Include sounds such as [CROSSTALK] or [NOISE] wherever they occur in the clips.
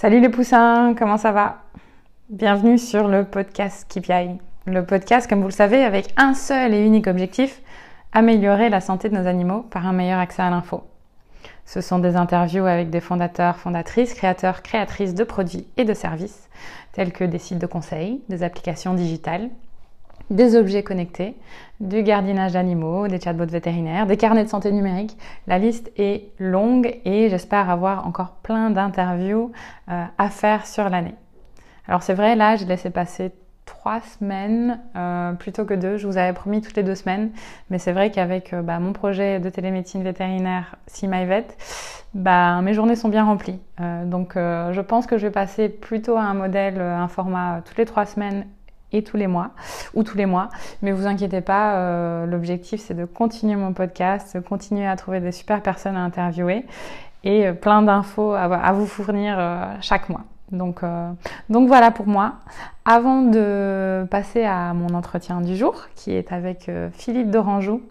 Salut les poussins, comment ça va? Bienvenue sur le podcast KPI. Le podcast, comme vous le savez, avec un seul et unique objectif, améliorer la santé de nos animaux par un meilleur accès à l'info. Ce sont des interviews avec des fondateurs, fondatrices, créateurs, créatrices de produits et de services, tels que des sites de conseil, des applications digitales, des objets connectés, du gardiennage d'animaux, des chatbots vétérinaires, des carnets de santé numérique. La liste est longue et j'espère avoir encore plein d'interviews euh, à faire sur l'année. Alors c'est vrai, là, j'ai laissé passer trois semaines euh, plutôt que deux. Je vous avais promis toutes les deux semaines, mais c'est vrai qu'avec euh, bah, mon projet de télémédecine vétérinaire See My Vet, bah, mes journées sont bien remplies. donc je pense que je vais passer plutôt à un modèle, un format toutes les trois semaines et tous les mois ou tous les mois. Mais vous inquiétez pas, euh, l'objectif c'est de continuer mon podcast, de continuer à trouver des super personnes à interviewer et euh, plein d'infos à, vous fournir euh, chaque mois. Donc, donc voilà pour moi. Avant de passer à mon entretien du jour, qui est avec Philippe Dorangeau,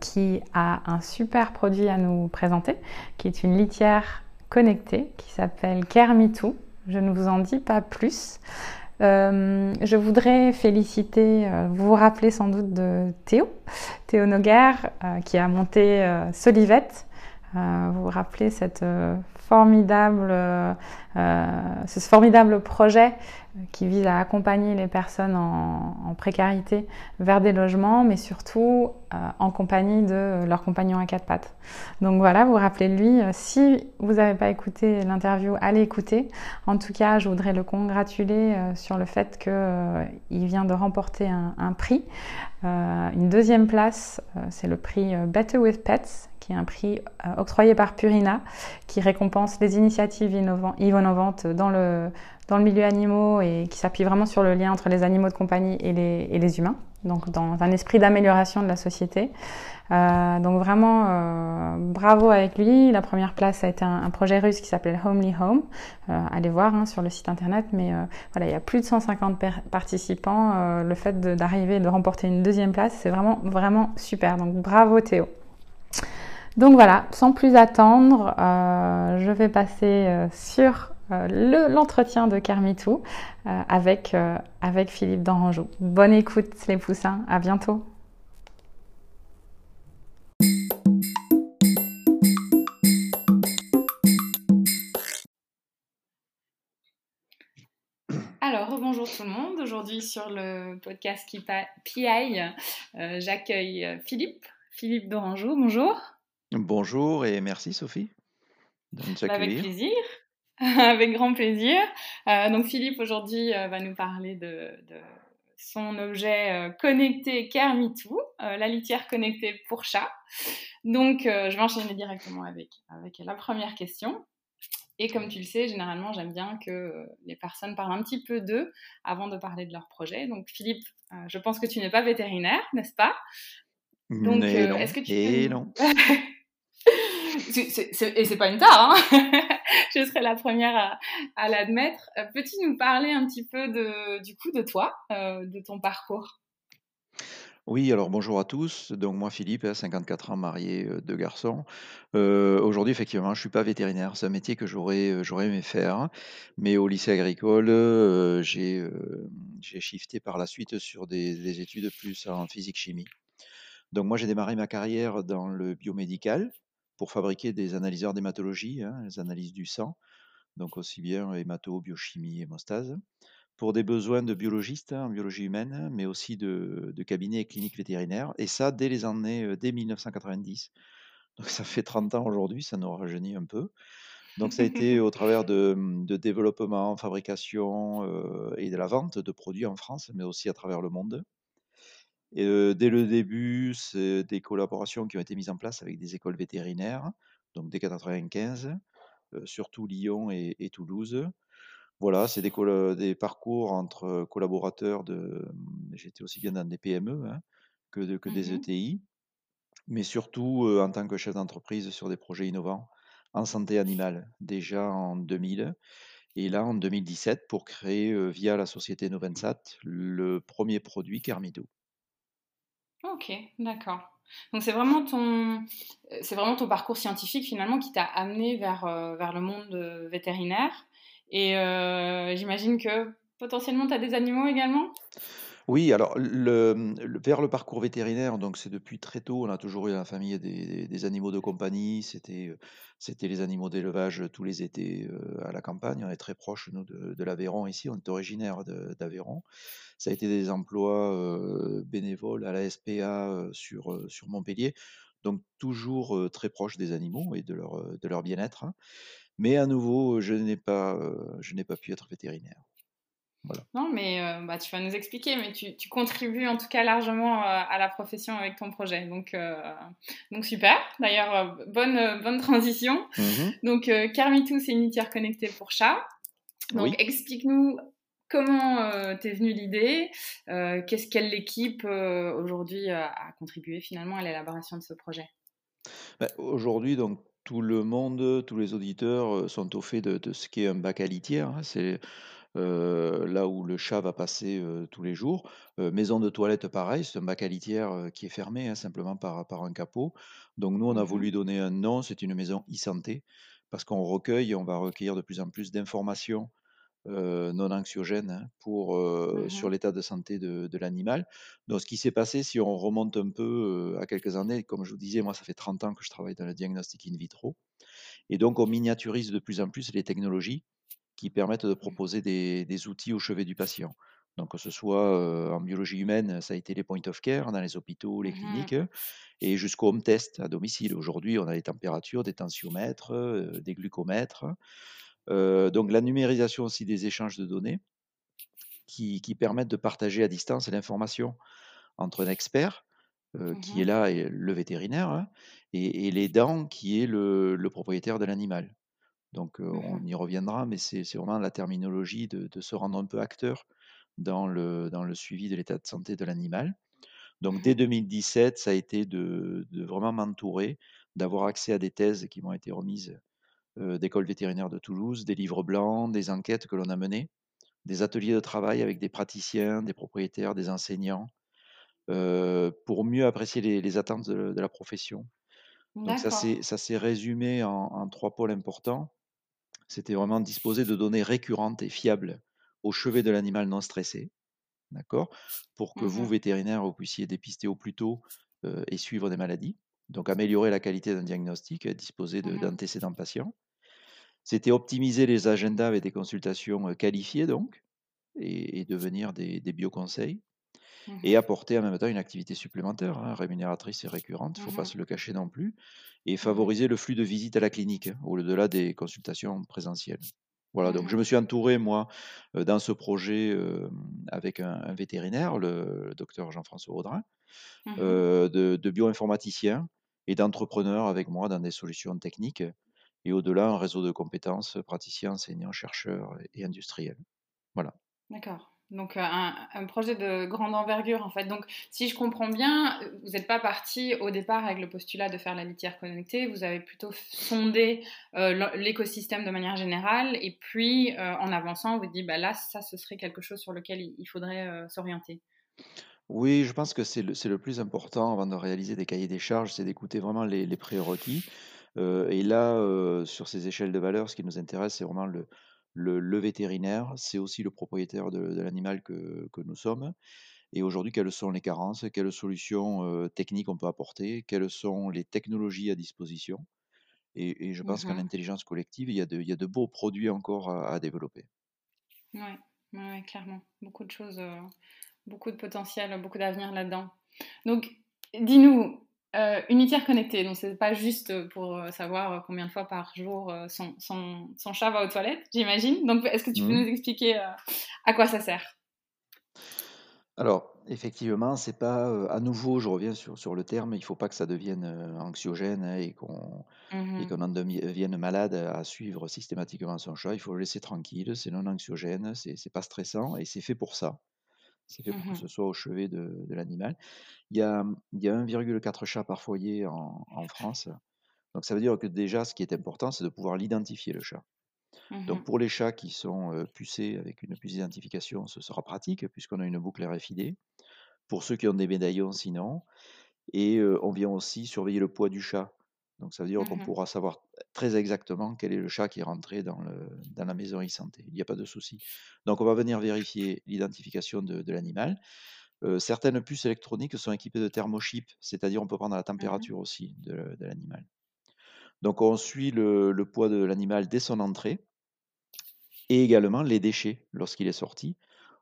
qui a un super produit à nous présenter, qui est une litière connectée qui s'appelle Kermitou. Je ne vous en dis pas plus. Euh, je voudrais féliciter, euh, vous vous rappelez sans doute de Théo, Théo Noguer, euh, qui a monté Solivette. vous vous rappelez cette formidable, ce formidable projet qui vise à accompagner les personnes en, précarité vers des logements, mais surtout euh, en compagnie de leur compagnon à quatre pattes. Donc voilà, vous rappelez lui. Euh, si vous n'avez pas écouté l'interview, allez écouter. En tout cas, je voudrais le congratuler euh, sur le fait qu'il vient de remporter un, un prix. une deuxième place, c'est le prix Better with Pets, qui est un prix octroyé par Purina, qui récompense les initiatives innovantes dans le dans le milieu animaux et qui s'appuie vraiment sur le lien entre les animaux de compagnie et les, et les humains, donc dans un esprit d'amélioration de la société. Euh, donc vraiment euh, bravo avec lui. La première place a été un, projet russe qui s'appelle Homely Home. Euh, allez voir hein, sur le site internet, mais voilà, il y a plus de 150 participants. Le fait d'arriver et de remporter une deuxième place, c'est vraiment vraiment super. Donc bravo Théo. Donc voilà, sans plus attendre, je vais passer sur euh, l'entretien de Carmitou euh, avec, euh, avec Philippe d'Orangeau. Bonne écoute les poussins, à bientôt. Alors, bonjour tout le monde. Aujourd'hui sur le podcast PI, j'accueille Philippe, Philippe d'Orangeau. Bonjour. Bonjour et merci Sophie de nous Avec plaisir. [LAUGHS] Avec grand plaisir. Euh, donc Philippe aujourd'hui euh, va nous parler de, son objet euh, connecté Kermitou, la litière connectée pour chat. Donc je vais enchaîner directement avec, avec la première question. Et comme tu le sais, généralement j'aime bien que les personnes parlent un petit peu d'eux avant de parler de leur projet. Donc Philippe, je pense que tu n'es pas vétérinaire, n'est-ce pas? Donc est-ce que tu et non. [LAUGHS] [LAUGHS] et c'est pas une tare, hein [LAUGHS] je serai la première à, l'admettre. Euh, peux-tu nous parler un petit peu de, du coup de toi, euh, de ton parcours? Oui, alors bonjour à tous. Donc moi Philippe, 54 ans, marié, euh, deux garçons. aujourd'hui effectivement, je suis pas vétérinaire, c'est un métier que j'aurais, j'aurais aimé faire, mais au lycée agricole, j'ai, j'ai shifté par la suite sur des des études plus en physique-chimie. Donc moi j'ai démarré ma carrière dans le biomédical pour fabriquer des analyseurs d'hématologie, hein, les analyses du sang, donc aussi bien hémato, biochimie, hémostase, pour des besoins de biologistes hein, en biologie humaine, mais aussi de, cabinets et cliniques vétérinaires, et ça dès les années, dès 1990. Donc ça fait 30 ans aujourd'hui, ça nous rajeunit un peu. Donc ça a été au travers de, de développement, fabrication et de la vente de produits en France, mais aussi à travers le monde. Et dès le début, c'est des collaborations qui ont été mises en place avec des écoles vétérinaires, donc dès 95, surtout Lyon et, Toulouse. Voilà, c'est des, des, parcours entre collaborateurs de. J'étais aussi bien dans des PME hein, que, que des ETI, mmh mais surtout en tant que chef d'entreprise sur des projets innovants en santé animale, déjà en 2000. Et là, en 2017, pour créer via la société Novensat le premier produit Carmido. Ok, d'accord. Donc c'est vraiment ton, c'est vraiment ton parcours scientifique finalement qui t'a amené vers, vers le monde vétérinaire. Et j'imagine que potentiellement tu as des animaux également? Oui, alors le, vers le parcours vétérinaire, donc c'est depuis très tôt, on a toujours eu la famille des, animaux de compagnie. C'était, c'était les animaux d'élevage tous les étés à la campagne. On est très proche nous de, l'Aveyron ici. On est originaire d'Aveyron. Ça a été des emplois bénévoles à la SPA sur, sur Montpellier. Donc toujours très proche des animaux et de leur, de leur bien-être. Hein. Mais à nouveau, je n'ai pas, je n'ai pas pu être vétérinaire. Non, mais euh, bah, tu vas nous expliquer, mais tu, contribues en tout cas largement euh, à la profession avec ton projet. Donc, euh, donc super. D'ailleurs, bonne, bonne transition. Mhm. Donc, Carmitou, c'est une litière connectée pour chat. Donc, explique-nous comment t'es venue l'idée, qu'est-ce qu'elle l'équipe aujourd'hui a contribué finalement à l'élaboration de ce projet? Bah, aujourd'hui, donc tout le monde, tous les auditeurs sont au fait de, ce qu'est un bac à litière. Hein. C'est là où le chat va passer tous les jours. maison de toilette, pareil, c'est un bac à litière qui est fermé hein, simplement par, par un capot. Donc nous, on a mmh voulu donner un nom, c'est une maison e-santé, parce qu'on recueille, on va recueillir de plus en plus d'informations non anxiogènes hein, pour, mmh sur l'état de santé de, l'animal. Donc ce qui s'est passé, si on remonte un peu à quelques années, comme je vous disais, moi ça fait 30 ans que je travaille dans le diagnostic in vitro, et donc on miniaturise de plus en plus les technologies qui permettent de mmh. proposer des, outils au chevet du patient. Donc, que ce soit en biologie humaine, ça a été les point of care dans les hôpitaux, les mmh cliniques, et jusqu'au home test à domicile. Aujourd'hui, on a des températures, des tensiomètres, des glucomètres. donc, la numérisation aussi des échanges de données qui, permettent de partager à distance l'information entre un expert, mmh qui est là, et le vétérinaire, hein, et, les dents, qui est le propriétaire de l'animal. Donc, mmh on y reviendra, mais c'est vraiment la terminologie de, se rendre un peu acteur dans le, dans le suivi de l'état de santé de l'animal. Donc, mmh dès 2017, ça a été de, vraiment m'entourer, d'avoir accès à des thèses qui m'ont été remises d'école vétérinaire de Toulouse, des livres blancs, des enquêtes que l'on a menées, des ateliers de travail avec des praticiens, des propriétaires, des enseignants, pour mieux apprécier les, attentes de, la profession. Donc ça s'est résumé en, trois pôles importants. C'était vraiment disposer de données récurrentes et fiables au chevet de l'animal non stressé, d'accord? Pour que vous, mmh vétérinaire, vous puissiez dépister au plus tôt et suivre des maladies. Donc améliorer la qualité d'un diagnostic, disposer mmh d'antécédents patients. C'était optimiser les agendas avec des consultations qualifiées, donc, et, devenir des, des bioconseils. Mmh et apporter en même temps une activité supplémentaire, hein, rémunératrice et récurrente, il ne faut pas se le cacher non plus, et favoriser le flux de visites à la clinique, hein, au-delà des consultations présentielles. Voilà, donc je me suis entouré, moi, dans ce projet avec un, vétérinaire, le, docteur Jean-François Audrin, mmh de, de bioinformaticiens et d'entrepreneurs avec moi dans des solutions techniques, et au-delà, un réseau de compétences, praticiens, enseignants, chercheurs et industriels. Voilà. D'accord. Donc euh, un, projet de grande envergure en fait. Donc si je comprends bien, vous n'êtes pas parti au départ avec le postulat de faire la litière connectée, vous avez plutôt sondé euh, l'écosystème de manière générale et puis euh, en avançant, vous dites bah là ça ce serait quelque chose sur lequel il, faudrait s'orienter. Oui, je pense que c'est le, plus important avant de réaliser des cahiers des charges, c'est d'écouter vraiment les, les prérequis. et là, sur ces échelles de valeur, ce qui nous intéresse, c'est vraiment le, le, vétérinaire, c'est aussi le propriétaire de, l'animal que, nous sommes. Et aujourd'hui, quelles sont les carences, quelles solutions techniques on peut apporter, quelles sont les technologies à disposition. Et, je pense qu'en mmh intelligence collective, il y, a de, beaux produits encore à, développer. Oui, clairement. Beaucoup de choses, beaucoup de potentiel, beaucoup d'avenir là-dedans. Donc, dis-nous, euh, unitaire connecté, donc c'est pas juste pour euh, savoir euh, combien de fois par jour son, son, son chat va aux toilettes, j'imagine. Donc est-ce que tu peux mmh. nous expliquer à quoi ça sert? Alors, effectivement, c'est pas à nouveau, je reviens sur, sur le terme, il faut pas que ça devienne anxiogène hein, et qu'on mmh en devienne malade à suivre systématiquement son chat. Il faut le laisser tranquille, c'est non anxiogène, c'est pas stressant et c'est fait pour ça. C'est fait pour que mmh ce soit au chevet de, l'animal. Il y a, il y a 1,4 chats par foyer en, France. Donc ça veut dire que déjà, ce qui est important, c'est de pouvoir l'identifier, le chat. Donc mmh pour les chats qui sont pucés avec une puce d'identification, ce sera pratique puisqu'on a une boucle RFID. Pour ceux qui ont des médaillons, sinon. et on vient aussi surveiller le poids du chat. Donc ça veut dire qu'on Mmh pourra savoir très exactement quel est le chat qui est rentré dans le dans la maison e-santé. Il n'y a pas de souci. Donc on va venir vérifier l'identification de de l'animal. Certaines puces électroniques sont équipées de thermochip, c'est-à-dire on peut prendre la Mmh température aussi de de l'animal. Donc on suit le le poids de l'animal dès son entrée et également les déchets. Lorsqu'il est sorti,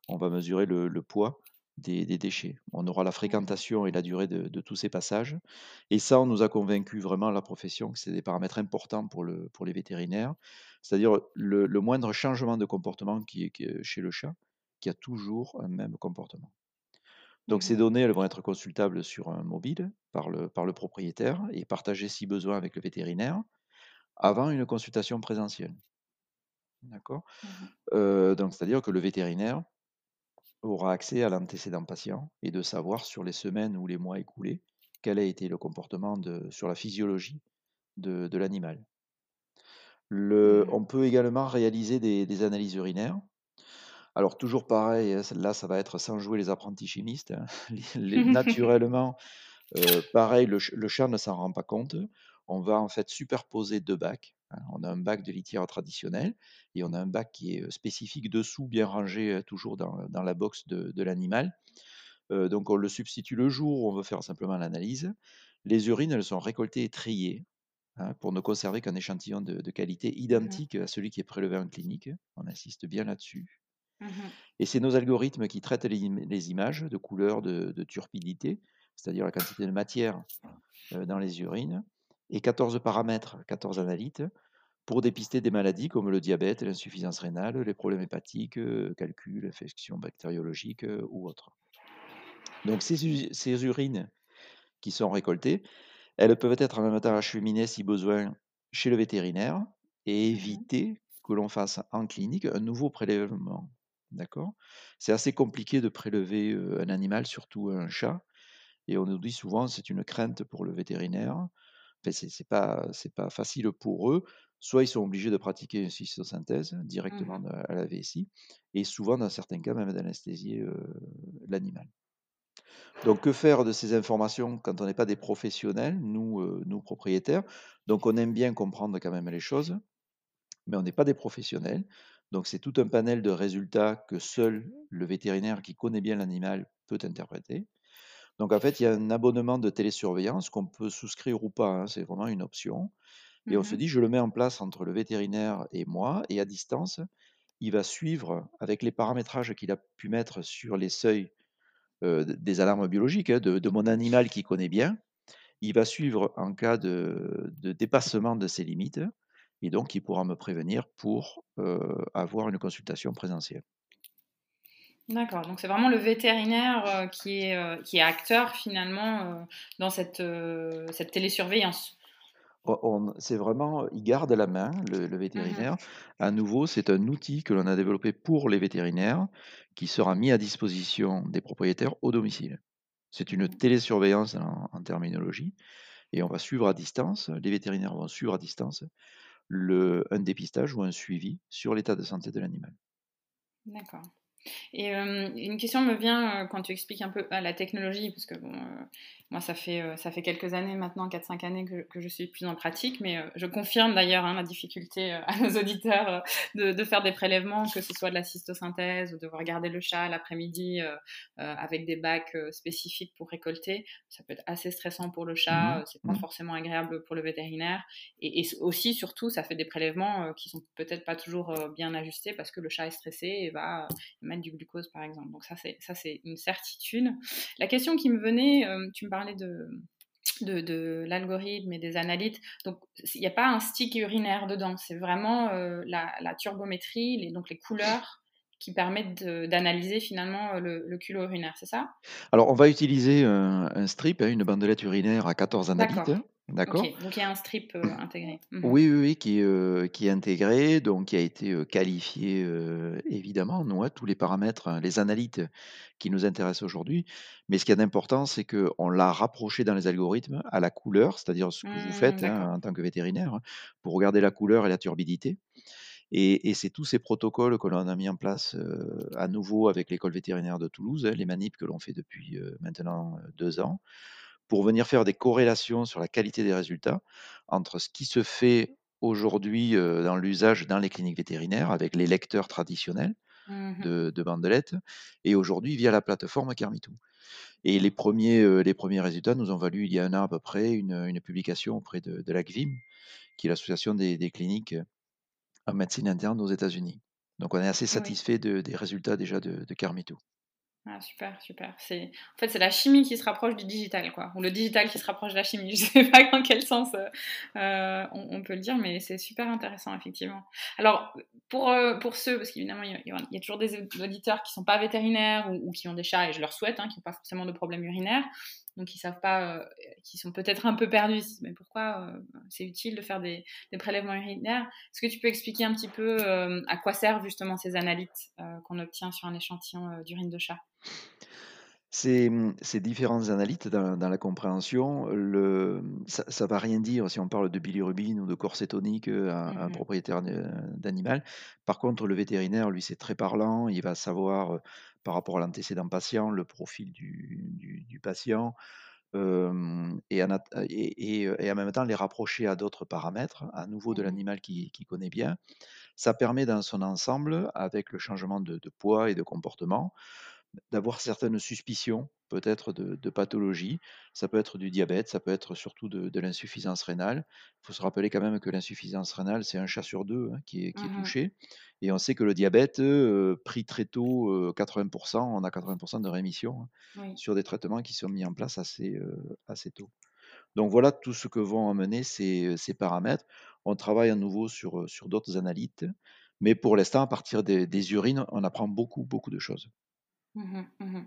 on va mesurer le le poids des des déchets. On aura la Mmh fréquentation et la durée de de tous ces passages et ça, on nous a convaincus vraiment la profession que c'est des paramètres importants pour le pour les vétérinaires. C'est-à-dire le le moindre changement de comportement qui est qui est chez le chat, qui a toujours un même comportement. Donc ces Mmh données, elles vont être consultables sur un mobile par le par le propriétaire et partagées si besoin avec le vétérinaire avant une consultation présentielle. D'accord? Mmh Heu, donc c'est-à-dire que le vétérinaire aura accès à l'antécédent patient et de savoir sur les semaines ou les mois écoulés, quel a été le comportement de sur la physiologie de de l'animal. Mmh on peut également réaliser des des analyses urinaires. Alors toujours pareil, hein, celle-là, ça va être sans jouer les apprentis chimistes, hein. [LAUGHS] Les les [LAUGHS] naturellement, heu, pareil, le ch le chat ne s'en rend pas compte. On va en fait superposer 2 bacs. On a un bac de litière traditionnel et on a un bac qui est, spécifique dessous, bien rangé, toujours dans dans la box de de l'animal. Donc on le substitue le jour où on veut faire simplement l'analyse. Les urines, elles sont récoltées et triées, hein, pour ne conserver qu'un échantillon de de qualité Mmh identique à celui qui est prélevé en clinique. On insiste bien là-dessus Mmh et c'est nos algorithmes qui traitent les im les images de couleur, de de turpidité, c'est-à-dire la quantité de matière, dans les urines et 14 paramètres, 14 analytes pour dépister des maladies comme le diabète, l'insuffisance rénale, les problèmes hépatiques, heu, calculs, infections bactériologiques, heu, ou autres. Donc ces ces urines qui sont récoltées, elles peuvent être en même temps acheminées si besoin chez le vétérinaire et Mmh éviter que l'on fasse en clinique un nouveau prélèvement. D'accord? C'est assez compliqué de prélever, heu, un animal, surtout un chat et on nous dit souvent: «C'est une crainte pour le vétérinaire». C'est pas facile pour eux. Soit ils sont obligés de pratiquer une cystosynthèse directement Mmh à la vessie et souvent dans certains cas même d'anesthésier, l'animal. Donc que faire de ces informations quand on n'est pas des professionnels, nous propriétaires? Donc on aime bien comprendre quand même les choses, mais on n'est pas des professionnels. Donc c'est tout un panel de résultats que seul le vétérinaire qui connaît bien l'animal peut interpréter. Donc en fait, il y a un abonnement de télésurveillance qu'on peut souscrire ou pas, hein, c'est vraiment une option et on se Mmh dit: «Je le mets en place entre le vétérinaire et moi» et à distance, il va suivre avec les paramétrages qu'il a pu mettre sur les seuils des alarmes biologiques, hein, de de mon animal qu'il connaît bien. Il va suivre en cas de de dépassement de ses limites et donc il pourra me prévenir pour, avoir une consultation présentielle. D'accord, donc c'est vraiment le vétérinaire, qui est, heu, qui est acteur finalement, heu, dans cette, cette télésurveillance? C'est vraiment il garde la main, le le Mmh vétérinaire. À nouveau, c'est un outil que l'on a développé pour les vétérinaires, qui sera mis à disposition des propriétaires au domicile. C'est une télésurveillance en en terminologie et on va suivre à distance, les vétérinaires vont suivre à distance le un dépistage ou un suivi sur l'état de santé de l'animal. D'accord. Et euh, une question me vient euh, quand tu expliques un peu ah, la technologie, parce que bon, euh, moi ça fait, euh, ça fait quelques années maintenant, 4-5 années que, que, je suis plus en pratique, mais euh, je confirme d'ailleurs hein, la difficulté euh, [LAUGHS] à nos auditeurs de, de, faire des prélèvements, que ce soit de la cystosynthèse ou de regarder le chat l'après-midi avec des bacs spécifiques pour récolter. Ça peut être assez stressant pour le chat, Mmh c'est pas mh. forcément agréable pour le vétérinaire. Et, et aussi, surtout, ça fait des prélèvements qui sont peut-être pas toujours bien ajustés parce que le chat est stressé et va mettre du glucose par exemple. Donc ça c'est une certitude. La question qui me venait, tu me parlais de de, de l'algorithme et des analytes. Donc, il n'y a pas un stick urinaire dedans. C'est vraiment euh, la, la, turbométrie, les, donc les couleurs qui permettent d'analyser finalement euh, le, le, culot urinaire, c'est ça? Alors, on va utiliser un, un strip, hein, une bandelette urinaire à 14 analytes. D'accord. Donc il y a un strip euh, [CLEARS THROAT] intégré. Mmh -hmm. Oui, oui, oui, qui est, euh, qui est intégré, donc qui a été euh, qualifié euh, évidemment, nous, hein, tous les paramètres, hein, les analytes qui nous intéressent aujourd'hui. Mais ce qui est important, c'est qu'on l'a rapproché dans les algorithmes à la couleur, c'est-à-dire ce que vous Mmh, faites hein, en tant que vétérinaire, hein, pour regarder la couleur et la turbidité. Et, et c'est tous ces protocoles que l'on a mis en place euh, à nouveau avec l'école vétérinaire de Toulouse, hein, les manips que l'on fait depuis euh, maintenant deux ans, pour venir faire des corrélations sur la qualité des résultats entre ce qui se fait aujourd'hui dans l'usage dans les cliniques vétérinaires avec les lecteurs traditionnels Mmh de, de bandelettes et aujourd'hui via la plateforme Carmitou. Et les premiers, les premiers résultats nous ont valu il y a un an à peu près une, une publication auprès de, de l'ACVIM, qui est l'association des, des cliniques en médecine interne aux États-Unis. Donc on est assez satisfait de, des résultats déjà de, de Carmitou. Ah, super, super. C'est, en fait, c'est la chimie qui se rapproche du digital, quoi. Ou le digital qui se rapproche de la chimie. [LAUGHS] Je sais pas dans quel sens euh, euh on, peut le dire, mais c'est super intéressant, effectivement. Alors, pour, euh, pour ceux, parce qu'évidemment, il y, a toujours des auditeurs qui sont pas vétérinaires ou, ou qui ont des chats, et je leur souhaite, hein, qui n'ont pas forcément de problèmes urinaires donc ils savent pas, euh, qui sont peut-être un peu perdus. Mais pourquoi euh, c'est utile de faire des, des prélèvements urinaires? Est-ce que tu peux expliquer un petit peu euh, à quoi servent justement ces analytes qu'on obtient sur un échantillon d'urine de chat? Ces, ces, différentes analytes dans, dans la compréhension, le, ça ne va rien dire si on parle de bilirubine ou de corps cétonique à, à un propriétaire d'animal. Par contre, le vétérinaire, lui, c'est très parlant. Il va savoir par rapport à l'antécédent patient, le profil du, du, du patient, euh, et, en, et, et, en, même temps les rapprocher à d'autres paramètres, à nouveau de l'animal qui, qui, connaît bien. Ça permet dans son ensemble, avec le changement de, de poids et de comportement, d'avoir certaines suspicions peut-être de, de, pathologie. Ça peut être du diabète, ça peut être surtout de, de l'insuffisance rénale. Il faut se rappeler quand même que l'insuffisance rénale, c'est un chat sur deux hein, qui, est, qui, est, touché. Et on sait que le diabète, euh, pris très tôt, euh, 80%, on a 80% de rémission hein, oui. sur des traitements qui sont mis en place assez, euh, assez tôt. Donc voilà tout ce que vont amener ces, ces paramètres. On travaille à nouveau sur, sur d'autres analytes, mais pour l'instant, à partir des, des urines, on apprend beaucoup, beaucoup de choses. Mmh mmh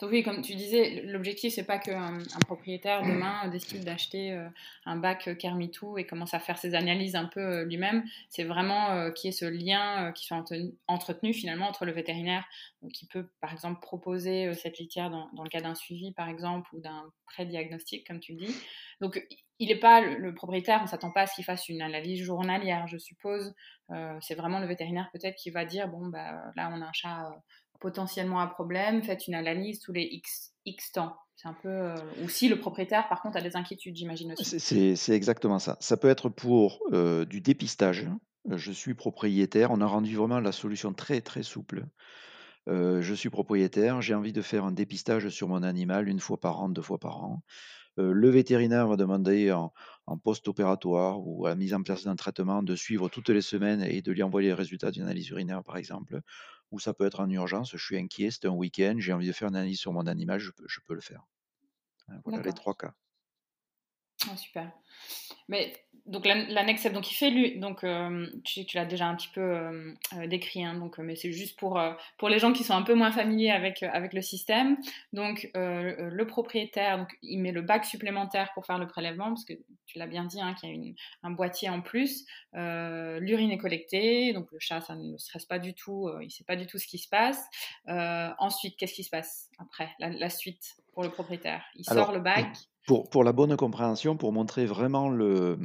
Donc oui, comme tu disais, l'objectif c'est pas qu'un un propriétaire demain décide d'acheter euh, un bac Kermitou et commence à faire ses analyses un peu euh, lui-même. C'est vraiment euh, qu'il y ait ce lien qui soit entretenu finalement entre le vétérinaire qui peut par exemple proposer cette litière dans, dans le cas d'un suivi par exemple ou d'un pré-diagnostic comme tu le dis. Donc il n'est pas le, le, propriétaire, on s'attend pas à ce qu'il fasse une analyse journalière, je suppose. c'est vraiment le vétérinaire peut-être qui va dire bon bah là on a un chat potentiellement un problème, faites une analyse tous les X, temps. C'est un peu. Euh, ou si le propriétaire, par contre, a des inquiétudes, j'imagine aussi. C'est exactement ça. Ça peut être pour euh, du dépistage. Je suis propriétaire. On a rendu vraiment la solution très, très souple. Euh, je suis propriétaire. J'ai envie de faire un dépistage sur mon animal une fois par an, deux fois par an. Euh, le vétérinaire va demander en, en post-opératoire ou à la mise en place d'un traitement de suivre toutes les semaines et de lui envoyer les résultats d'une analyse urinaire, par exemple ou ça peut être en urgence, je suis inquiet, c'est un week-end, j'ai envie de faire une analyse sur mon animal, je peux, je peux le faire. Voilà les trois cas. Ah, super. Mais donc l'annexe, donc il fait lui, donc euh, tu, tu l'as déjà un petit peu euh, euh décrit, hein, donc mais c'est juste pour euh, pour les gens qui sont un peu moins familiers avec avec le système. Donc euh, le propriétaire, donc il met le bac supplémentaire pour faire le prélèvement parce que tu l'as bien dit, hein, qu'il y a une, un boîtier en plus. L'urine est collectée, donc le chat ça ne stresse pas du tout, il sait pas du tout ce qui se passe. ensuite, qu'est-ce qui se passe après? La, la, suite pour le propriétaire Il Alors, sort le bac. Pour, pour, la bonne compréhension, pour montrer vraiment le,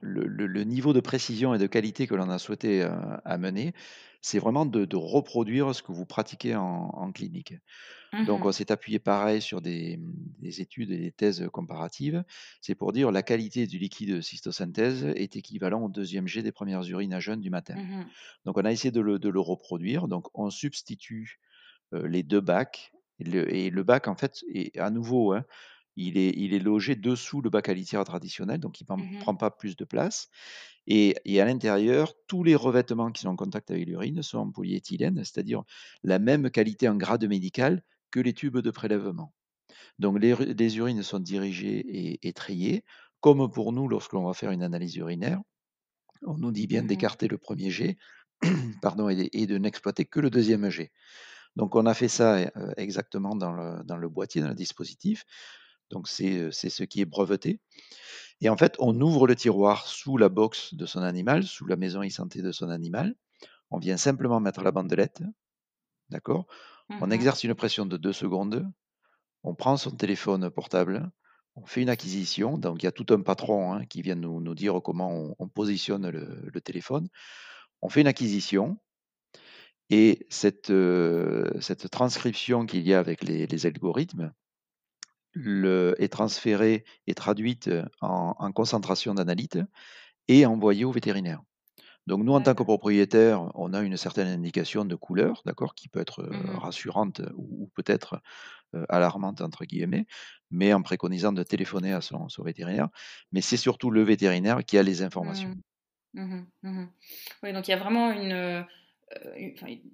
le, le, niveau de précision et de qualité que l'on a souhaité euh, amener, c'est vraiment de, de, reproduire ce que vous pratiquez en, en clinique. Mmh Donc, on s'est appuyé pareil sur des, des, études et des thèses comparatives. C'est pour dire la qualité du liquide cystosynthèse est équivalent au deuxième jet des premières urines à jeûne du matin. Mmh Donc, on a essayé de le, de le reproduire. Donc, on substitue euh, les deux bacs. Et le, et le, bac, en fait, est à nouveau. Hein, il est, il est, logé dessous le bac à litière traditionnel, donc il ne Mmh prend pas plus de place. Et, et à l'intérieur, tous les revêtements qui sont en contact avec l'urine sont en polyéthylène, c'est-à-dire la même qualité en grade médical que les tubes de prélèvement. Donc les, les urines sont dirigées et, et, triées, comme pour nous lorsque l'on va faire une analyse urinaire. On nous dit bien Mmh d'écarter le premier jet [CLEARS THROAT] pardon, et, et de n'exploiter que le deuxième jet. Donc on a fait ça euh, exactement dans le, dans le boîtier, dans le dispositif. Donc c'est ce qui est breveté. Et en fait, on ouvre le tiroir sous la box de son animal, sous la maison e-santé de son animal. On vient simplement mettre la bandelette. D'accord? Mmh On exerce une pression de deux secondes. On prend son téléphone portable. On fait une acquisition. Donc il y a tout un patron hein, qui vient nous, nous, dire comment on, on positionne le, le, téléphone. On fait une acquisition. Et cette, euh, cette transcription qu'il y a avec les, les algorithmes, le, est transférée et traduite en, en concentration d'analyte et envoyée au vétérinaire. Donc nous, en tant que propriétaire, on a une certaine indication de couleur, d'accord, qui peut être euh, Mhm. rassurante ou, ou peut-être euh, alarmante entre guillemets, mais en préconisant de téléphoner à son, son vétérinaire. Mais c'est surtout le vétérinaire qui a les informations. Mhm. Mhm. Oui, donc il y a vraiment une- une-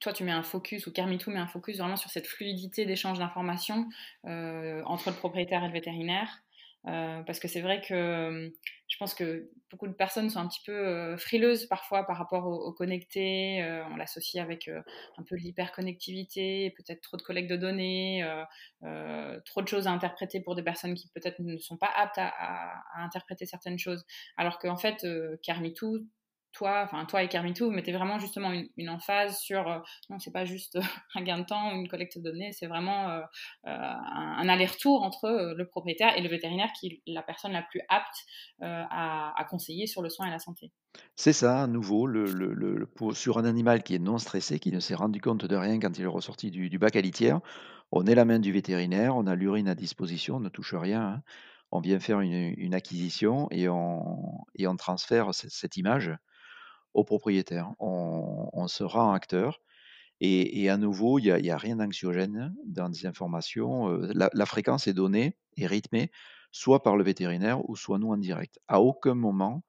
toi tu mets un focus ou Carmitou met un focus vraiment sur cette fluidité d'échange d'informations euh, entre le propriétaire et le vétérinaire. Euh, parce que c'est vrai que euh, je pense que beaucoup de personnes sont un petit peu euh, frileuses parfois par rapport au, connecté. Euh, on l'associe avec euh, un peu l'hyperconnectivité, peut-être trop de collecte de données, euh, euh, trop de choses à interpréter pour des personnes qui peut-être ne sont pas aptes à, interpréter certaines choses. Alors qu'en fait, euh, Carmitou, toi, enfin toi et Carmitou, vous mettez vraiment justement une, emphase sur euh, non, c'est pas juste un gain de temps ou une collecte de données, c'est vraiment euh, euh, un, aller-retour entre euh, le propriétaire et le vétérinaire qui est la personne la plus apte euh, à, conseiller sur le soin et la santé. C'est ça, à nouveau, le, le- le- sur un animal qui est non stressé, qui ne s'est rendu compte de rien quand il est ressorti du, bac à litière, on est la main du vétérinaire, on a l'urine à disposition, on ne touche rien, hein. On vient faire une, acquisition et on, et on transfère ce- cette image au propriétaire. On, on se rend acteur et, et à nouveau, il n'y a, rien d'anxiogène dans des informations. Euh, La, la fréquence est donnée et rythmée soit par le vétérinaire ou soit nous en direct. À aucun moment,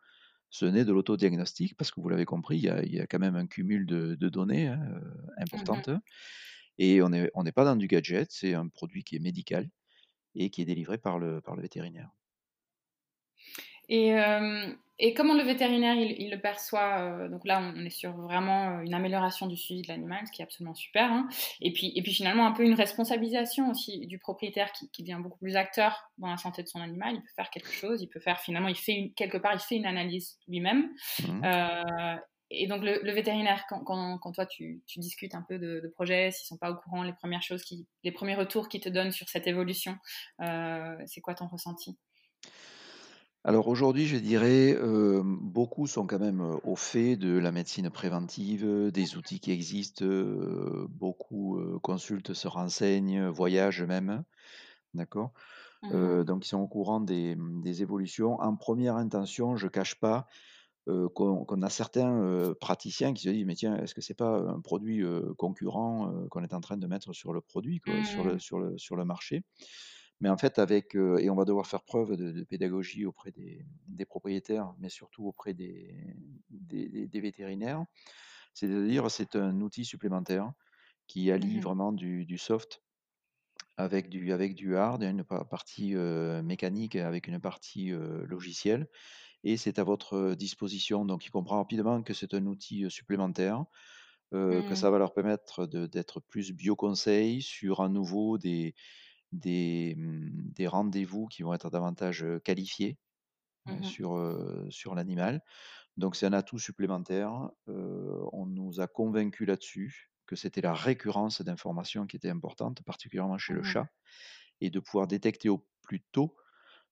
ce n'est de l'autodiagnostic, parce que vous l'avez compris, il y, a, il y a quand même un cumul de, de données hein, euh, Mhm. importantes. Et on n'est on pas dans du gadget, c'est un produit qui est médical et qui est délivré par le, par le vétérinaire. Et, euh, et comment le vétérinaire il, il le perçoit euh, Donc là, on est sur vraiment euh, une amélioration du suivi de l'animal, ce qui est absolument super. hein. Et, puis, et puis finalement, un peu une responsabilisation aussi du propriétaire qui, qui devient beaucoup plus acteur dans la santé de son animal. Il peut faire quelque chose, il peut faire finalement, il fait une, quelque part, il fait une analyse lui-même. Mhm. Euh, et donc le, le vétérinaire, quand, quand, quand toi tu, tu, discutes un peu de, de projets, s'ils sont pas au courant, les premières choses, qui, les premiers retours qu'ils te donnent sur cette évolution, euh, c'est quoi ton ressenti? Alors aujourd'hui, je dirais, euh, beaucoup sont quand même au fait de la médecine préventive, des outils qui existent, euh, beaucoup euh, consultent, se renseignent, voyagent même, d'accord Mhm. Euh, Donc ils sont au courant des, des évolutions. En première intention, je cache pas euh, qu'on qu'on a certains euh, praticiens qui se disent, mais tiens, est-ce que c'est pas un produit euh, concurrent euh, qu'on est en train de mettre sur le produit, quoi, sur le, Mhm. sur le, sur le marché? Mais en fait, avec, euh, et on va devoir faire preuve de, de pédagogie auprès des, des propriétaires, mais surtout auprès des, des, des- des vétérinaires. C'est-à-dire, c'est un outil supplémentaire qui allie Mhm. vraiment du, du soft avec du, avec du hard, une pa- partie euh, mécanique avec une partie euh, logicielle. Et c'est à votre disposition. Donc, il comprend rapidement que c'est un outil supplémentaire, euh, que Mhm. ça va leur permettre d'être plus bio-conseil sur à nouveau des, des, mmh, des rendez-vous qui vont être davantage qualifiés Mhm. sur, sur l'animal. Donc c'est un atout supplémentaire. On nous a convaincus là-dessus que c'était la récurrence d'informations qui était importante, particulièrement chez le Mhm. chat, et de pouvoir détecter au plus tôt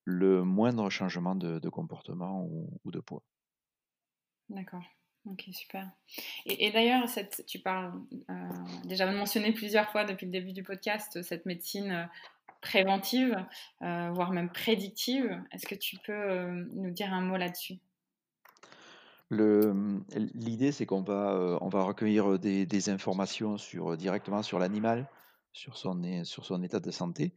le moindre changement de, de comportement ou, ou de poids. D'accord. Ok, super. Et, d'ailleurs, tu parles euh, déjà mentionné plusieurs fois depuis le début du podcast cette médecine euh, préventive, euh, voire même prédictive. Est-ce que tu peux euh, nous dire un mot là-dessus? L'idée, c'est qu'on va, euh, on va recueillir des, informations sur, directement sur l'animal, sur son, sur son état de santé,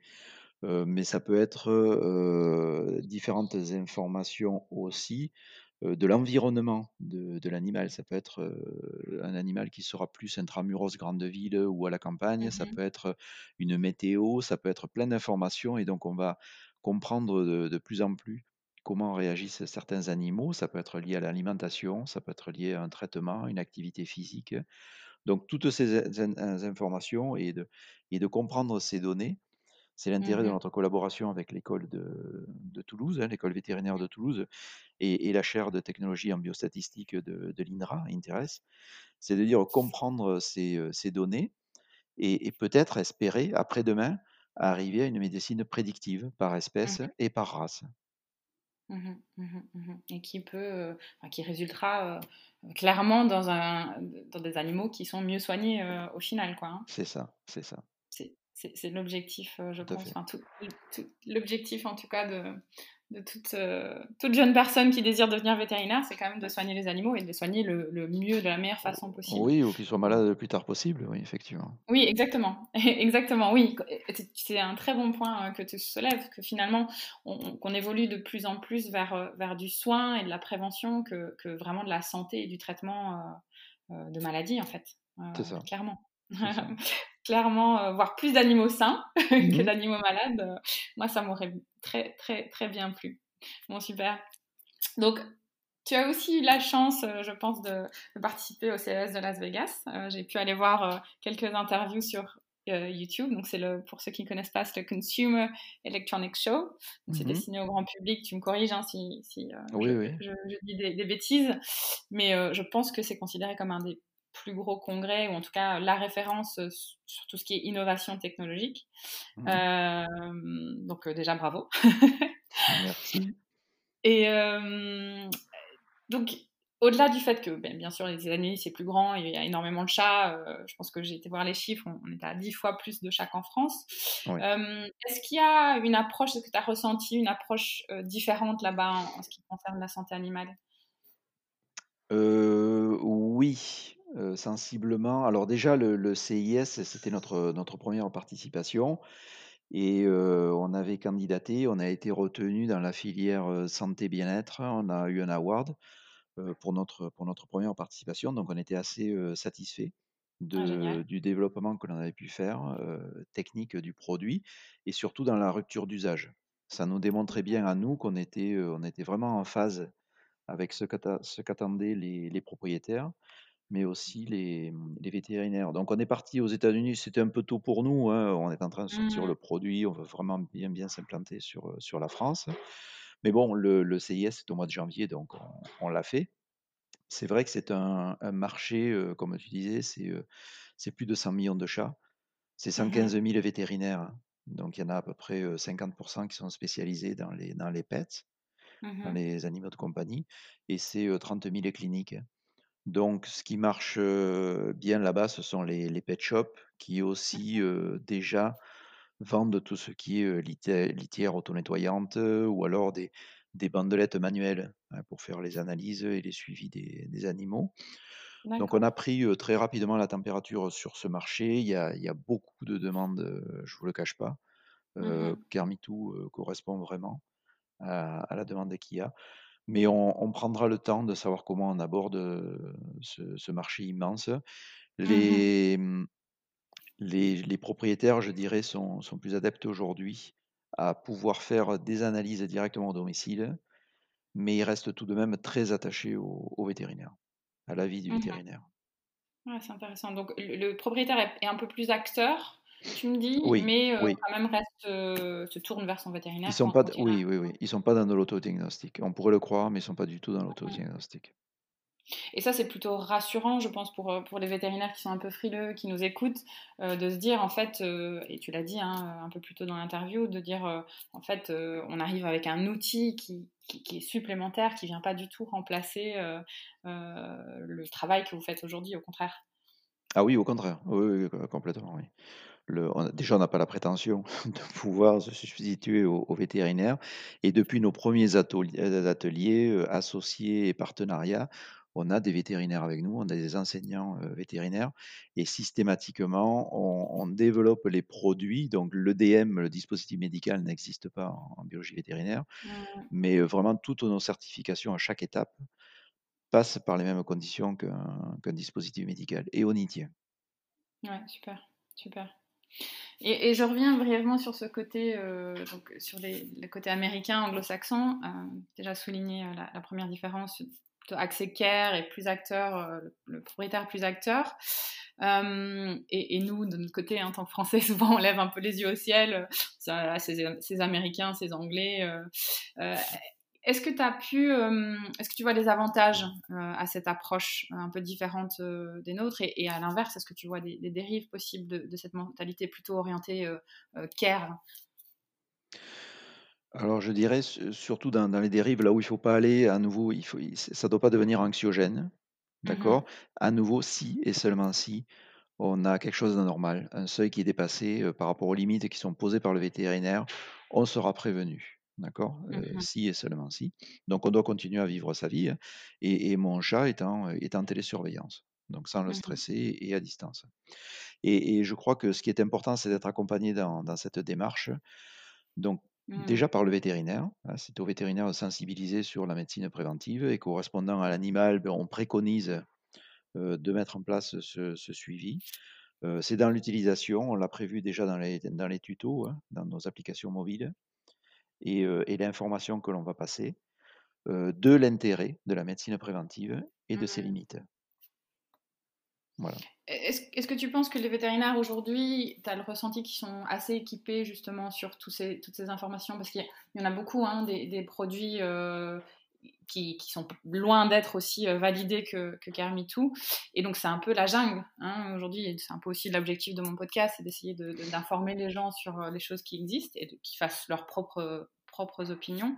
Euh, mais ça peut être euh, différentes informations aussi euh, de l'environnement de, de l'animal. Ça peut être euh, un animal qui sera plus intramuros, grande ville ou à la campagne. Ça Mhm. peut être une météo. Ça peut être plein d'informations. Et donc, on va comprendre de, de plus en plus comment réagissent certains animaux. Ça peut être lié à l'alimentation. Ça peut être lié à un traitement, une activité physique. Donc, toutes ces in- in- informations et de, et de comprendre ces données c'est l'intérêt de notre collaboration avec l'école de, de Toulouse, hein, l'école vétérinaire de Toulouse, et, et la chaire de technologie en biostatistique de, de l'INRA, INTERES, c'est de dire comprendre ces, euh, ces données et, et peut-être espérer, après-demain, arriver à une médecine prédictive par espèce Mhm. et par race. Mhm. Et qui peut, euh, qui résultera euh, clairement dans, un, dans des animaux qui sont mieux soignés euh, au final, quoi. hein. C'est ça, c'est ça. C'est c'est l'objectif, je Tout à pense. Enfin, l'objectif, en tout cas, de, de toute, euh, toute, jeune personne qui désire devenir vétérinaire, c'est quand même de soigner les animaux et de les soigner le, mieux, de la meilleure façon possible. Oui, ou qu'ils soient malades le plus tard possible, oui, effectivement. Oui, exactement. [LAUGHS] exactement, oui. C'est un très bon point euh, que tu soulèves, que finalement, qu'on évolue de plus en plus vers, euh, vers du soin et de la prévention que, que vraiment de la santé et du traitement de maladies, en fait. c'est ça. Clairement. [LAUGHS] clairement euh, voir plus d'animaux sains [LAUGHS] que mmh d'animaux malades, euh, moi, ça m'aurait très, très, très bien plu. Bon, super. Donc, tu as aussi eu la chance, euh, je pense, de, participer au CES de Las Vegas. J'ai pu aller voir quelques interviews sur YouTube. Donc, c'est le, pour ceux qui ne connaissent pas, c'est le Consumer Electronics Show. C'est mmh destiné au grand public. Tu me corriges hein, si, si je, dis des, des, bêtises. Mais je pense que c'est considéré comme un des plus gros congrès, ou en tout cas la référence euh, sur tout ce qui est innovation technologique. Mmh. Euh, donc euh, déjà bravo. Merci. [LAUGHS] Et donc au-delà du fait que ben, bien sûr les années c'est plus grand, il y a énormément de chats, je pense que j'ai été voir les chiffres, on, est à 10 fois plus de chats qu'en France. est-ce qu'il y a une approche, est-ce que tu as ressenti une approche différente là-bas en, ce qui concerne la santé animale? Oui, sensiblement. Alors déjà, le, CIS, c'était notre, notre première participation et on avait candidaté, on a été retenu dans la filière santé bien-être, on a eu un award pour, notre, pour notre première participation, donc on était assez satisfait ah, du développement que l'on avait pu faire, technique du produit et surtout dans la rupture d'usage. Ça nous démontrait bien à nous qu'on était, on était vraiment en phase avec ce qu'attendaient les, les propriétaires mais aussi les, mmh, les, vétérinaires. Donc on est parti aux États-Unis, c'était un peu tôt pour nous, hein, on est en train de sortir le mmh. produit, on veut vraiment bien bien s'implanter sur, sur la France. Mais bon, le, le CIS est au mois de janvier, donc on, l'a fait. C'est vrai que c'est un, un, marché, comme tu disais, c'est c'est plus de 100 millions de chats, c'est 115 000 mmh vétérinaires, donc il y en a à peu près 50% qui sont spécialisés dans les, dans les pets, dans les animaux de compagnie, et c'est 30 000 cliniques. Donc, ce qui marche bien là-bas, ce sont les, pet shops qui aussi déjà vendent tout ce qui est litière, auto-nettoyante ou alors des, bandelettes manuelles hein, pour faire les analyses et les suivis des, animaux. Donc, on a pris très rapidement la température sur ce marché. Il y a, beaucoup de demandes, je ne vous le cache pas. Kermitou correspond vraiment à, à la demande qu'il y a. Mais on, prendra le temps de savoir comment on aborde ce, marché immense. Mmh mmh, les, les, propriétaires, je dirais, sont, sont plus adeptes aujourd'hui à pouvoir faire des analyses directement au domicile, mais ils restent tout de même très attachés au, vétérinaire, à l'avis du mmh vétérinaire. c'est intéressant. Donc le, propriétaire est, un peu plus acteur tu me dis, Oui, mais oui. quand même reste, se tourne vers son vétérinaire Ils sont pas, oui, oui, oui. Ils sont pas dans de l'autodiagnostic. On pourrait le croire, mais ils sont pas du tout dans l'autodiagnostic. Et ça, c'est plutôt rassurant, je pense, pour, pour les vétérinaires qui sont un peu frileux, qui nous écoutent, de se dire, en fait, et tu l'as dit hein, un peu plus tôt dans l'interview, de dire, en fait, on arrive avec un outil qui, qui, est supplémentaire, qui vient pas du tout remplacer le travail que vous faites aujourd'hui, au contraire. Ah oui, au contraire. Oui, oui complètement, oui déjà, on n'a pas la prétention [LAUGHS] de pouvoir se substituer aux, vétérinaires. Et depuis nos premiers euh, ateliers, euh, associés et partenariats, on a des vétérinaires avec nous, on a des enseignants euh, vétérinaires, et systématiquement, on, développe les produits. Donc, l'EDM, le dispositif médical, n'existe pas en, biologie vétérinaire, mmh. mais vraiment toutes nos certifications à chaque étape passent par les mêmes conditions qu'un dispositif médical, et on y tient. Ouais, super, super. Et, je reviens brièvement sur ce côté, euh, sur le côté américain, anglo-saxon. Euh, déjà souligné euh, la, première différence, accès care et plus acteur, le, propriétaire plus acteur. Et, nous, de notre côté, en tant que Français, [LAUGHS] souvent on lève un peu les yeux au ciel. ces, Américains, ces Anglais. Est-ce que tu as pu, euh, est-ce que tu vois des avantages euh, à cette approche euh, un peu différente des nôtres? Et, à l'inverse, est-ce que tu vois des, dérives possibles de, cette mentalité plutôt orientée care? Alors je dirais surtout dans, les dérives, là où il ne faut pas aller, à nouveau, il faut, ça ne doit pas devenir anxiogène, mmh d'accord? À nouveau, si et seulement si on a quelque chose d'anormal, un seuil qui est dépassé par rapport aux limites qui sont posées par le vétérinaire, on sera prévenu. D'accord Mmh Si et seulement si. Donc on doit continuer à vivre sa vie hein, et, mon chat est en, est en télésurveillance, donc sans le Mmh stresser et à distance. Et, je crois que ce qui est important, c'est d'être accompagné dans, cette démarche. Donc Mmh. déjà par le vétérinaire, hein, c'est au vétérinaire de sensibiliser sur la médecine préventive et correspondant à l'animal, ben, on préconise de mettre en place ce, suivi. c'est dans l'utilisation, on l'a prévu déjà dans les, dans les tutos, hein, dans nos applications mobiles et, l'information que l'on va passer, de l'intérêt de la médecine préventive et de ses Mmh. limites. Voilà. Est-ce que tu penses que les vétérinaires aujourd'hui, tu as le ressenti qu'ils sont assez équipés justement sur tous ces, toutes ces informations? Parce qu'il y, en a beaucoup, hein, des, produits qui, sont loin d'être aussi validés que, que Carmitou. Et donc c'est un peu la jungle. Hein, aujourd'hui, c'est un peu aussi l'objectif de mon podcast, c'est d'essayer d'informer les gens sur les choses qui existent et qu'ils fassent leur propre propres opinions.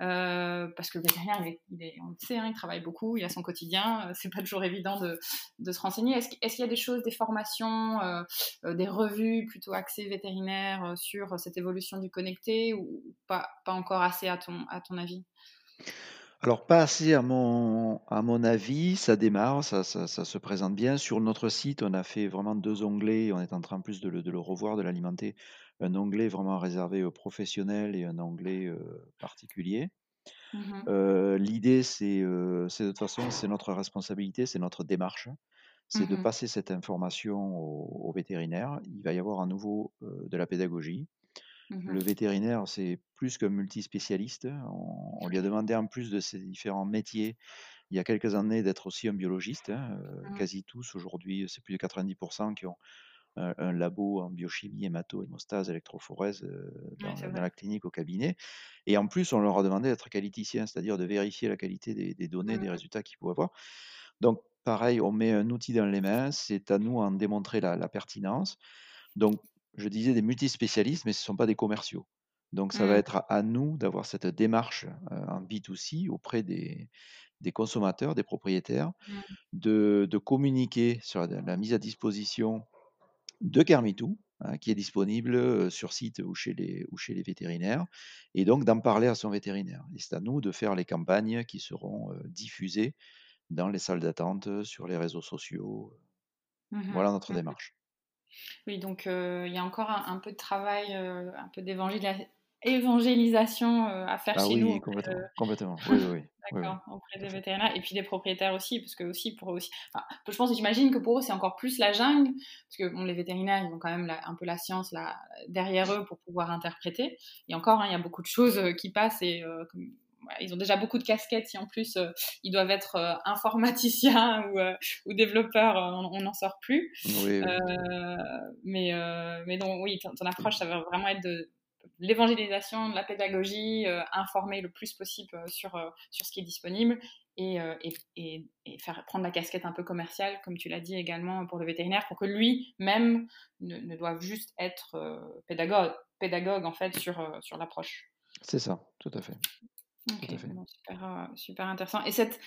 Euh, parce que le vétérinaire, on le sait, hein, il travaille beaucoup, il a son quotidien, euh, c'est pas toujours évident de, se renseigner. Est-ce, qu'il y a des choses, des formations, euh, des revues plutôt axées vétérinaires sur cette évolution du connecté ou pas, encore assez à ton avis? Alors, pas assez à mon, à mon avis, ça démarre, ça, ça, se présente bien. Sur notre site, on a fait vraiment deux onglets, on est en train en plus de le, de le revoir, de l'alimenter un onglet vraiment réservé aux professionnels et un onglet particulier. Mmh l'idée, c'est, de toute façon, c'est notre responsabilité, c'est notre démarche, c'est de mmh passer cette information aux, vétérinaires. Il va y avoir à nouveau de la pédagogie. Mmh Le vétérinaire, c'est plus qu'un multispécialiste. On, lui a demandé en plus de ses différents métiers, il y a quelques années, d'être aussi un biologiste. Hein, mmh. Quasi tous aujourd'hui, c'est plus de 90% qui ont un, labo en biochimie, hémato, hémostase, électrophorèse dans, la clinique au cabinet. Et en plus, on leur a demandé d'être qualiticien, c'est-à-dire de vérifier la qualité des, données, des mmh. résultats qu'ils pouvaient avoir. Donc, pareil, on met un outil dans les mains, c'est à nous en démontrer la, pertinence. Donc, je disais des multispécialistes, mais ce ne sont pas des commerciaux. Donc, ça va mmh. être à, nous d'avoir cette démarche en B2C auprès des, consommateurs, des propriétaires, mmh. de, de, communiquer sur la mise à disposition de Carmitou, hein, qui est disponible sur site ou chez, les, ou chez les vétérinaires, et donc d'en parler à son vétérinaire. Et c'est à nous de faire les campagnes qui seront diffusées dans les salles d'attente, sur les réseaux sociaux. Mmh voilà notre démarche. Oui, donc il y a encore un, peu de travail, un peu d'évangélisation évangélisation euh, à faire ah chez nous. Complètement, complètement. [LAUGHS] Oui, oui, D'accord, auprès des vétérinaires et puis des propriétaires aussi, parce que aussi pour aussi, je pense, j'imagine que pour eux c'est encore plus la jungle, parce que bon, les vétérinaires ils ont quand même un peu la science là derrière eux pour pouvoir interpréter. Et encore, hein, il y a beaucoup de choses euh, qui passent et euh, ils ont déjà beaucoup de casquettes. Si en plus ils doivent être informaticiens [LAUGHS] ou, ou développeurs, on n'en sort plus. Oui, mais mais donc oui, ton, ton approche ça va vraiment être de l'évangélisation, de la pédagogie, euh, informer le plus possible euh, sur, euh, sur ce qui est disponible et, et, et, faire prendre la casquette un peu commerciale, comme tu l'as dit également pour le vétérinaire, pour que lui-même ne, ne, doive juste être pédagogue, pédagogue en fait sur, sur l'approche. C'est ça, tout à fait. Super, super, intéressant. Et cette,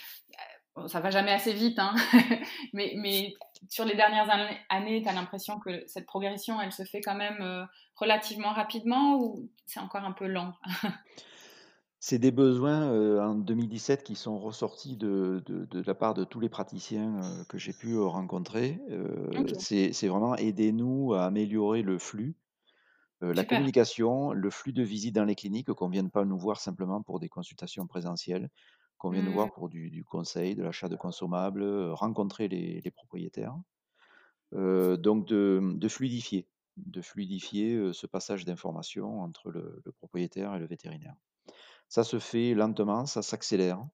ça va jamais assez vite, hein. [LAUGHS] Mais, mais sur les dernières années, tu as l'impression que cette progression, elle se fait quand même euh, relativement rapidement ou c'est encore un peu lent? C'est des besoins euh, en 2017 qui sont ressortis de, de, la part de tous les praticiens euh, que j'ai pu rencontrer. C'est vraiment aider-nous à améliorer le flux, la communication, le flux de visites dans les cliniques, qu'on ne vienne pas nous voir simplement pour des consultations présentielles, qu'on vient nous voir mmh. pour du, conseil, de l'achat de consommables, rencontrer les, propriétaires. donc de, fluidifier, de fluidifier ce passage d'informations entre le, propriétaire et le vétérinaire. Ça se fait lentement, ça s'accélère.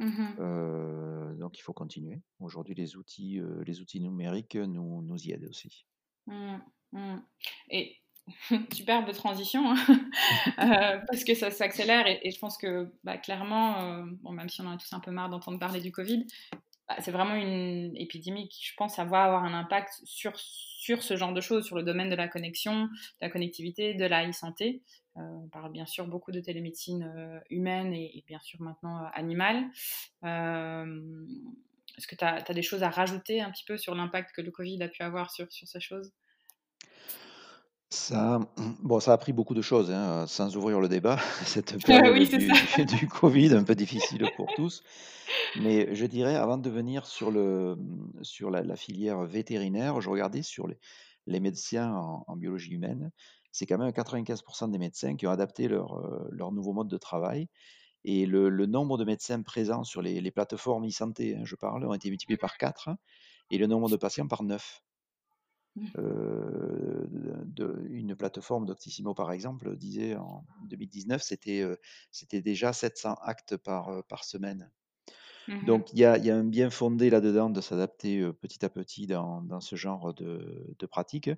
Mmh donc il faut continuer. Aujourd'hui, les outils, les outils numériques nous, nous y aident aussi. Mmh, et [LAUGHS] superbe transition, hein. [LAUGHS] euh, parce que ça s'accélère et, je pense que bah, clairement, euh, bon, même si on en a tous un peu marre d'entendre parler du Covid, bah, c'est vraiment une épidémie qui, je pense, va avoir un impact sur, sur ce genre de choses, sur le domaine de la connexion, de la connectivité, de la e-santé. Euh, on parle bien sûr beaucoup de télémédecine humaine et, bien sûr maintenant animale est-ce que tu as, des choses à rajouter un petit peu sur l'impact que le Covid a pu avoir sur, sur ces choses? Ça, bon, ça a appris beaucoup de choses, hein, sans ouvrir le débat, [LAUGHS] cette période oui, du, [LAUGHS] du, Covid, un peu difficile pour tous. Mais je dirais, avant de venir sur, le, sur la, filière vétérinaire, je regardais sur les, les médecins en, biologie humaine. C'est quand même 95% des médecins qui ont adapté leur, euh, leur nouveau mode de travail. Et le, le nombre de médecins présents sur les, les plateformes e-santé, hein, je parle, ont été multipliés par 4 et le nombre de patients par 9. Euh, de, une plateforme d'Octissimo, par exemple, disait en 2019, c'était euh, c'était déjà 700 actes par, euh, par semaine. Mmh Donc il y a, y a, un bien fondé là-dedans de s'adapter petit à petit dans, dans ce genre de, de pratique.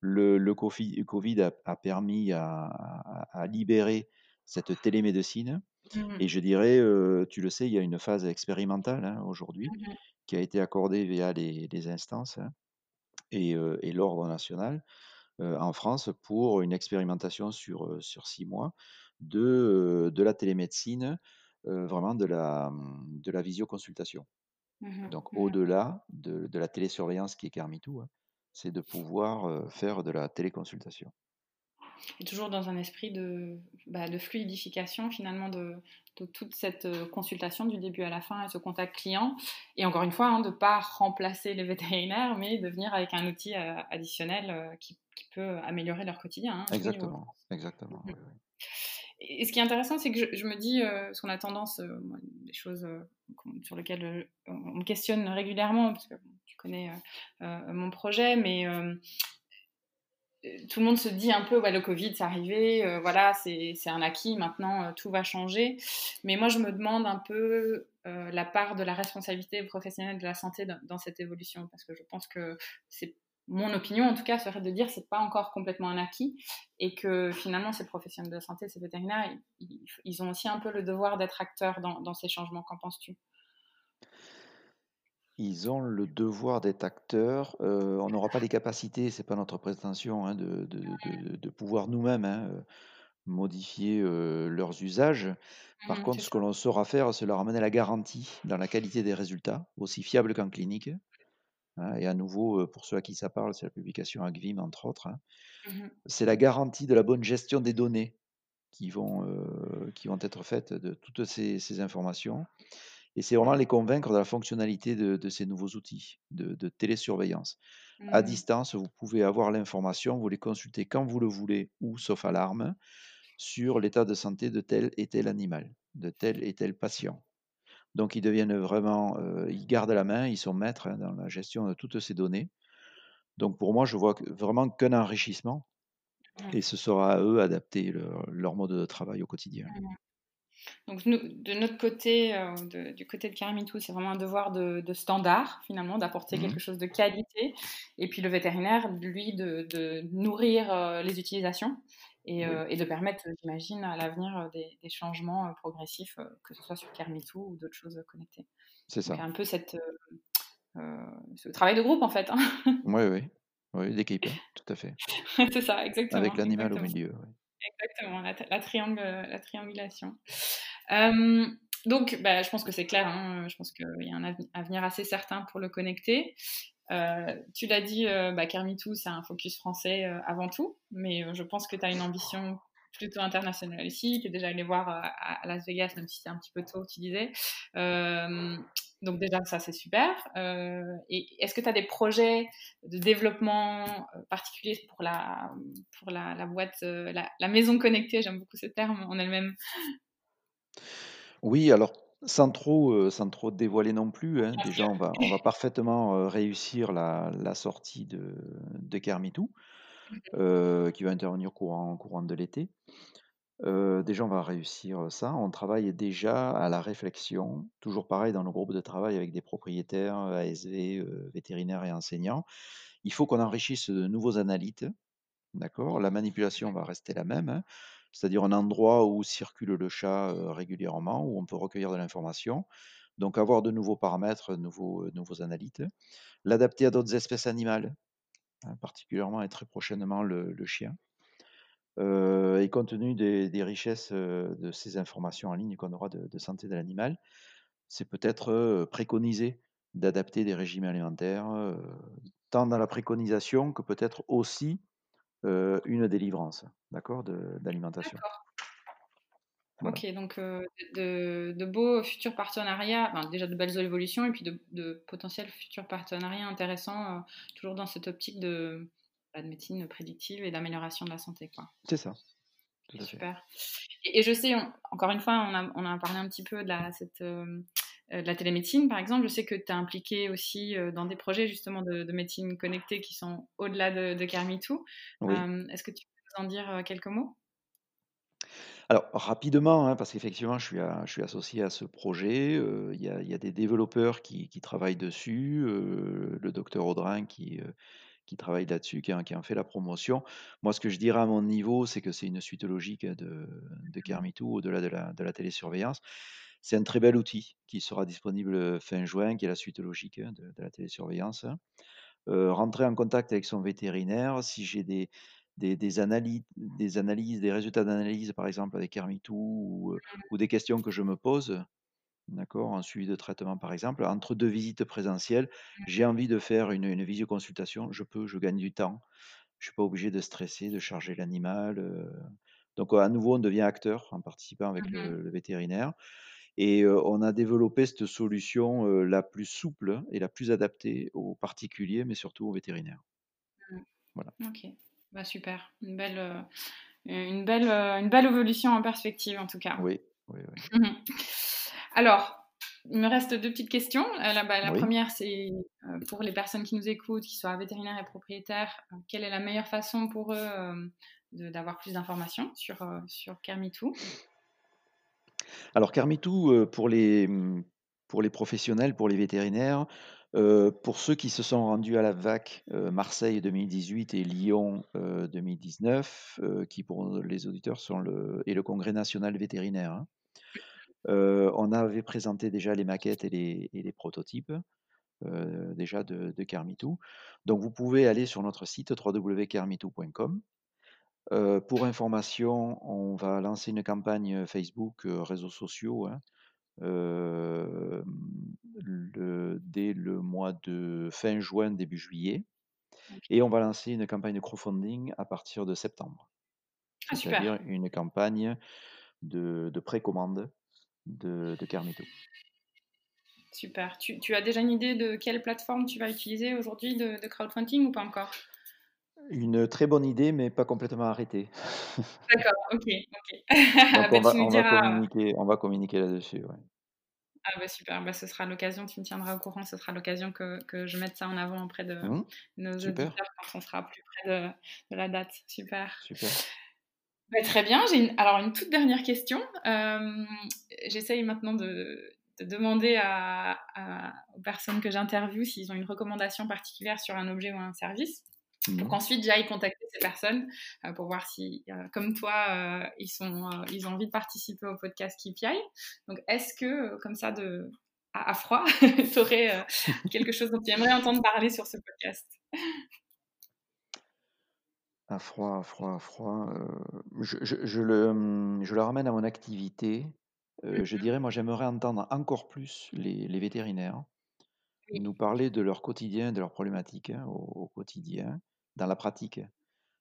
Le, le, Covid a, a permis à, à, libérer cette télémédecine. Mmh Et je dirais, tu le sais, il y a une phase expérimentale hein, aujourd'hui mmh qui a été accordée via les, les instances. Hein et, l'Ordre national en France pour une expérimentation sur, sur six mois de, de la télémédecine, vraiment de la, mmh, de la visioconsultation. Mmh Donc mmh au-delà de, de, la télésurveillance qui est Carmitou, hein, c'est de pouvoir faire de la téléconsultation. Et toujours dans un esprit de, bah, de fluidification finalement de, de, toute cette euh, consultation du début à la fin et ce contact client. Et encore une fois, hein, de ne pas remplacer les vétérinaires, mais de venir avec un outil euh, additionnel euh, qui, qui, peut améliorer leur quotidien. Hein, exactement, exactement. Mmh. Et ce qui est intéressant, c'est que je, je, me dis, parce qu'on a tendance, des choses sur lesquelles on me questionne régulièrement, parce que tu connais mon projet, mais tout le monde se dit un peu, le Covid, c'est arrivé, euh, voilà, c'est un acquis, maintenant euh, tout va changer. Mais moi, je me demande un peu euh, la part de la responsabilité professionnelle de la santé dans, cette évolution, parce que je pense que c'est mon opinion, en tout cas, serait de dire c'est pas encore complètement un acquis et que finalement, ces professionnels de la santé, ces vétérinaires, ils, ont aussi un peu le devoir d'être acteurs dans ces changements. Qu'en penses-tu? Ils ont le devoir d'être acteurs. on n'aura pas les capacités, c'est pas notre prétention, hein, de, de, de, de, pouvoir nous-mêmes hein, modifier leurs usages. Par mmh, contre, ce que l'on saura faire, c'est leur amener la garantie dans la qualité des résultats, aussi fiable qu'en clinique. Hein, et à nouveau, pour ceux à qui ça parle, c'est la publication AGVIM, entre autres. Mmh c'est la garantie de la bonne gestion des données qui vont, qui vont être faites de toutes ces, ces informations. Et c'est vraiment les convaincre de la fonctionnalité de, ces nouveaux outils de, télésurveillance. À mmh. distance, vous pouvez avoir l'information, vous les consultez quand vous le voulez ou sauf alarme sur l'état de santé de tel et tel animal, de tel et tel patient. Donc ils deviennent vraiment, euh, ils gardent la main, ils sont maîtres hein, dans la gestion de toutes ces données. Donc pour moi, je vois vraiment qu'un enrichissement et ce sera à eux d'adapter leur, mode de travail au quotidien. Mmh. Donc de notre côté, euh, du côté de Caramitou, c'est vraiment un devoir de, standard finalement, d'apporter quelque mmh chose de qualité. Et puis le vétérinaire, lui, de, nourrir euh, les utilisations euh, et, de permettre, j'imagine, à l'avenir des, changements progressifs, que ce soit sur Caramitou ou d'autres choses connectées. C'est ça. un peu cette, ce travail de groupe en fait. Hein. Oui, oui, oui, d'équipe, tout à fait. [LAUGHS] c'est ça, exactement. Avec l'animal au milieu. Exactement, la, la triangulation. donc, bah, je pense que c'est clair. Hein, je pense qu'il y a un avenir assez certain pour le connecter. Euh, tu l'as dit, euh, bah, Kermitou, c'est un focus français euh, avant tout, mais je pense que tu as une ambition plutôt internationale ici. Tu es déjà allé voir à, Las Vegas, même si c'est un petit peu tôt, tu disais. Donc déjà, ça, c'est super. Euh, et est-ce que tu as des projets de développement euh, particuliers pour la, pour la, boîte, euh, la, maison connectée? J'aime beaucoup ce terme en elle-même. Oui, alors sans trop, sans trop dévoiler non plus, hein, déjà on va, on va parfaitement réussir la, la, sortie de, de Kermitou, mmh [LAUGHS] qui va intervenir courant, courant de l'été déjà, on va réussir, ça. On travaille déjà à la réflexion, toujours pareil dans nos groupes de travail avec des propriétaires, ASV, vétérinaires et enseignants. Il faut qu'on enrichisse de nouveaux analytes, d'accord? La manipulation va rester la même, hein, c'est-à-dire un endroit où circule le chat, régulièrement, où on peut recueillir de l'information. Donc avoir de nouveaux paramètres, nouveaux, nouveaux analytes. L'adapter à d'autres espèces animales, hein, particulièrement et très prochainement le chien. Euh, et compte tenu des, richesses euh, de ces informations en ligne qu'on aura de, santé de l'animal, c'est peut-être euh, préconisé d'adapter des régimes alimentaires, tant dans la préconisation que peut-être aussi une délivrance, d'accord, Ok, donc de, beaux futurs partenariats, déjà de belles évolutions et puis de, potentiels futurs partenariats intéressants, toujours dans cette optique de, bah, de médecine prédictive et d'amélioration de la santé. C'est ça. Super. Et, je sais, encore une fois, on a, on a, parlé un petit peu de la, cette, euh, de la télémédecine, par exemple. Je sais que tu es impliqué aussi euh, dans des projets justement de, médecine connectée qui sont au-delà de, de. Euh, est-ce que tu peux nous en dire quelques mots? Alors rapidement, hein, parce qu'effectivement, je suis, je suis associé à ce projet. Il y, a des développeurs qui, travaillent dessus. le docteur Audrin qui, qui travaille là-dessus, qui, qui, en fait la promotion. Moi, ce que je dirais à mon niveau, c'est que c'est une suite logique de, de Carmitou au-delà de la, de la télésurveillance. C'est un très bel outil qui sera disponible fin juin, qui est la suite logique hein, de, la télésurveillance. rentrer en contact avec son vétérinaire, si j'ai des, des, analyses, des analyses, des résultats d'analyse, par exemple avec Hermitou, ou, ou, des questions que je me pose, d'accord, en suivi de traitement, par exemple, entre deux visites présentielles, j'ai envie de faire une, une visioconsultation, je peux, je gagne du temps. Je ne suis pas obligé de stresser, de charger l'animal. Donc, à nouveau, on devient acteur en participant avec le, mmh le vétérinaire. Et on a développé cette solution la plus souple et la plus adaptée aux particuliers, mais surtout aux vétérinaires. Mmh. Voilà. Bah, super. Une belle, une, belle, une belle évolution en perspective, en tout cas. Oui, oui, oui. Mmh [LAUGHS] Alors, il me reste deux petites questions. la, bah, la première, c'est pour les personnes qui nous écoutent, qui soient vétérinaires et propriétaires, quelle est la meilleure façon pour eux d'avoir plus d'informations sur, sur Kermitou alors Carmitou, euh, pour les, mmh, pour les professionnels, pour les vétérinaires, euh, pour ceux qui se sont rendus à la VAC euh, Marseille 2018 et Lyon 2019, qui pour les auditeurs sont le, et le Congrès national vétérinaire. Hein. on avait présenté déjà les maquettes et les, prototypes déjà de, de Carmitou. Donc vous pouvez aller sur notre site www.carmitou.com pour information, on va lancer une campagne Facebook, réseaux sociaux, hein, dès le mois de fin juin, début juillet. Et on va lancer une campagne de crowdfunding à partir de septembre. Ah, C'est-à-dire une campagne de, précommande de, de Carmito. Super. Tu, as déjà une idée de quelle plateforme tu vas utiliser aujourd'hui de crowdfunding ou pas encore? Une très bonne idée, mais pas complètement arrêtée. [LAUGHS] D'accord, OK, OK. [LAUGHS] Bah, on, va, communiquer, on va communiquer là-dessus, ouais. Ah bah super, bah, ce sera l'occasion, tu me tiendras au courant, ce sera l'occasion que, que, je mette ça en avant auprès de mmh, nos auditeurs quand on sera plus près de, de la date. Super. Super. Bah, très bien, j'ai alors une toute dernière question. Euh, J'essaye maintenant de, de demander à, aux personnes que j'interviewe s'ils ont une recommandation particulière sur un objet ou un service. Pour mmh. qu'ensuite j'aille contacter ces personnes euh, pour voir si, euh, comme toi, euh, ils, sont, ils ont envie de participer au podcast KPI. Donc, est-ce que, comme ça, de, à, froid, [LAUGHS] tu aurais [LAUGHS] quelque chose dont tu aimerais entendre parler sur ce podcast? À froid, à froid, à froid. Je, je, le, hum, je, le, ramène à mon activité. Je mmh dirais, moi, j'aimerais entendre encore plus les, les vétérinaires nous parler de leur quotidien, de leurs problématiques hein, au, quotidien dans la pratique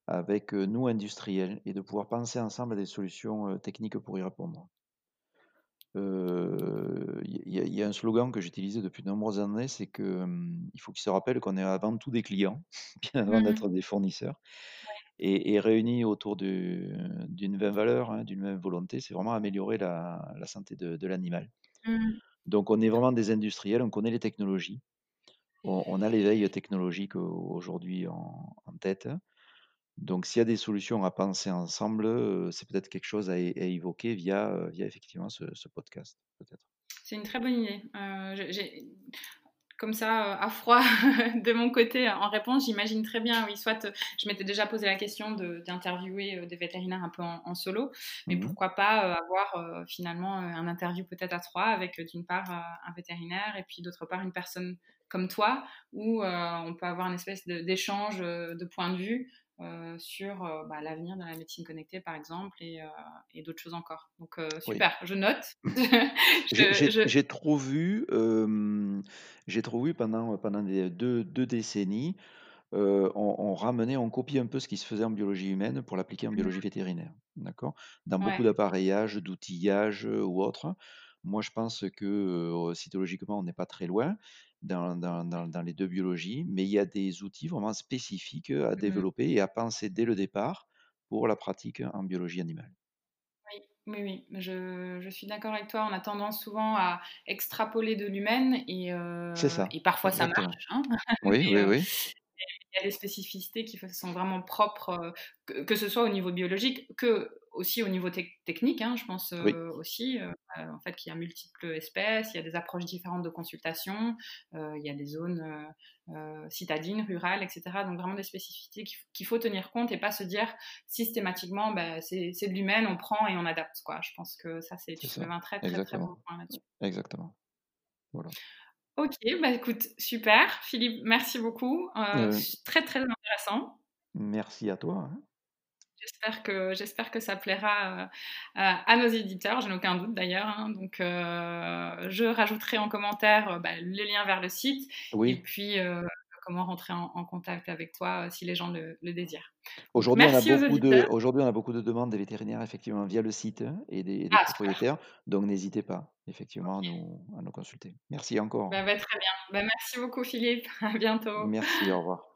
avec nous industriels et de pouvoir penser ensemble à des solutions techniques pour y répondre. Il y, a un slogan que j'utilisais depuis de nombreuses années, c'est qu'il mmh, faut qu'ils se rappellent qu'on est avant tout des clients, [LAUGHS] bien avant mmh d'être des fournisseurs. Et, réunis autour d'une même valeur, hein, d'une même volonté, c'est vraiment améliorer la, santé de, l'animal. Mmh. Donc on est vraiment des industriels, on connaît les technologies, on, a l'éveil technologique aujourd'hui en, tête. Donc, s'il y a des solutions à penser ensemble, c'est peut-être quelque chose à, évoquer via, via effectivement ce, podcast, peut-être. C'est une très bonne idée. j'ai, comme ça, à froid, [LAUGHS] de mon côté, en réponse, j'imagine très bien, oui, soit je m'étais déjà posé la question d'interviewer des vétérinaires un peu en, solo, mais mmh pourquoi pas avoir finalement un interview peut-être à trois avec d'une part un vétérinaire et puis d'autre part une personne comme toi, où euh, on peut avoir une espèce d'échange euh, de, points de vue sur bah, l'avenir de la médecine connectée, par exemple, et, et d'autres choses encore. Donc, Oui. super, je note. [LAUGHS] [LAUGHS] J'ai je, trop vu, j'ai trop vu pendant, pendant des 2 2 décennies, on on ramenait, on copiait un peu ce qui se faisait en biologie humaine pour l'appliquer en Mhm. biologie vétérinaire, d'accord? Dans beaucoup d'appareillages, d'outillage, heu, ou autre. Moi, je pense que, cytologiquement, on n'est pas très loin dans dans dans dans les 2 biologies, mais il y a des outils vraiment spécifiques, à Mhm. développer et à penser dès le départ pour la pratique en biologie animale. Oui, oui, oui, je, je suis d'accord avec toi. On a tendance souvent à extrapoler de l'humaine et, C'est euh, ça, et parfois ça marche, hein. [LAUGHS] Oui, oui, oui, il y a des spécificités qui sont vraiment propres, que, que ce soit au niveau biologique, que aussi au niveau tec- technique. hein, je pense oui, euh, aussi, euh, en fait, qu'il y a multiples espèces, il y a des approches différentes de consultation, euh, il y a des zones citadines, rurales, etc. Donc vraiment des spécificités qu'il faut tenir compte et pas se dire systématiquement, bah, c'est de l'humain, on prend et on adapte. Quoi. Je pense que ça, c'est un très très très bon point là-dessus. exactement, voilà. Ok, bah écoute, super. Philippe, merci beaucoup. Très très intéressant. merci à toi, hein. J'espère que, j'espère que ça plaira euh, à, à nos éditeurs, je n'ai aucun doute d'ailleurs. hein. Donc, euh, je rajouterai en commentaire euh, bah, les liens vers le site et puis euh, comment rentrer en, en contact avec toi si les gens le, le désirent. Aujourd'hui, on a beaucoup de aujourd'hui, on a beaucoup de demandes des vétérinaires effectivement via le site hein, et des des Ah, propriétaires, donc n'hésitez pas effectivement à nous à nous consulter. Merci encore. Bah, bah, très bien. Merci beaucoup, Philippe. [LAUGHS] À bientôt. Merci, au revoir.